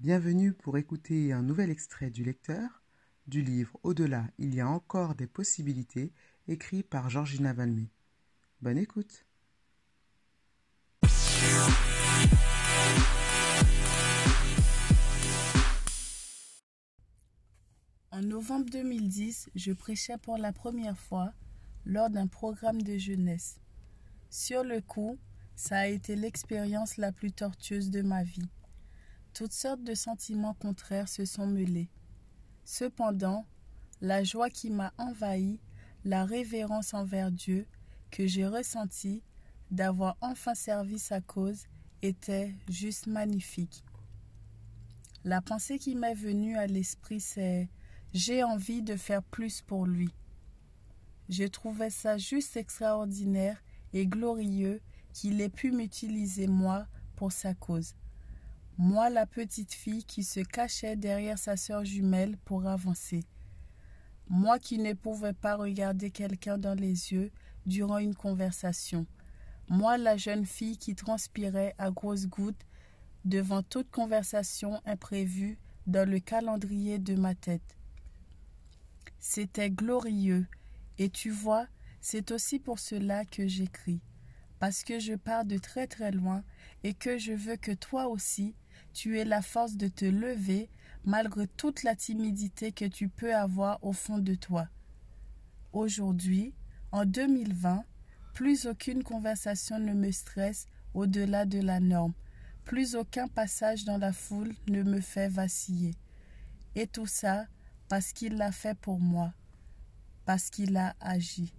Bienvenue pour écouter un nouvel extrait du lecteur du livre Au-delà, il y a encore des possibilités, écrit par Georgina Valmé. Bonne écoute. En novembre 2010, je prêchais pour la première fois lors d'un programme de jeunesse. Sur le coup, ça a été l'expérience la plus tortueuse de ma vie. Toutes sortes de sentiments contraires se sont mêlés. Cependant, la joie qui m'a envahi, la révérence envers Dieu que j'ai ressentie d'avoir enfin servi sa cause était juste magnifique. La pensée qui m'est venue à l'esprit, c'est j'ai envie de faire plus pour lui. Je trouvais ça juste extraordinaire et glorieux qu'il ait pu m'utiliser moi pour sa cause. Moi, la petite fille qui se cachait derrière sa sœur jumelle pour avancer. Moi qui ne pouvais pas regarder quelqu'un dans les yeux durant une conversation. Moi, la jeune fille qui transpirait à grosses gouttes devant toute conversation imprévue dans le calendrier de ma tête. C'était glorieux. Et tu vois, c'est aussi pour cela que j'écris. Parce que je pars de très très loin et que je veux que toi aussi, tu aies la force de te lever malgré toute la timidité que tu peux avoir au fond de toi. Aujourd'hui, en 2020, plus aucune conversation ne me stresse au-delà de la norme. Plus aucun passage dans la foule ne me fait vaciller. Et tout ça parce qu'il l'a fait pour moi, parce qu'il a agi.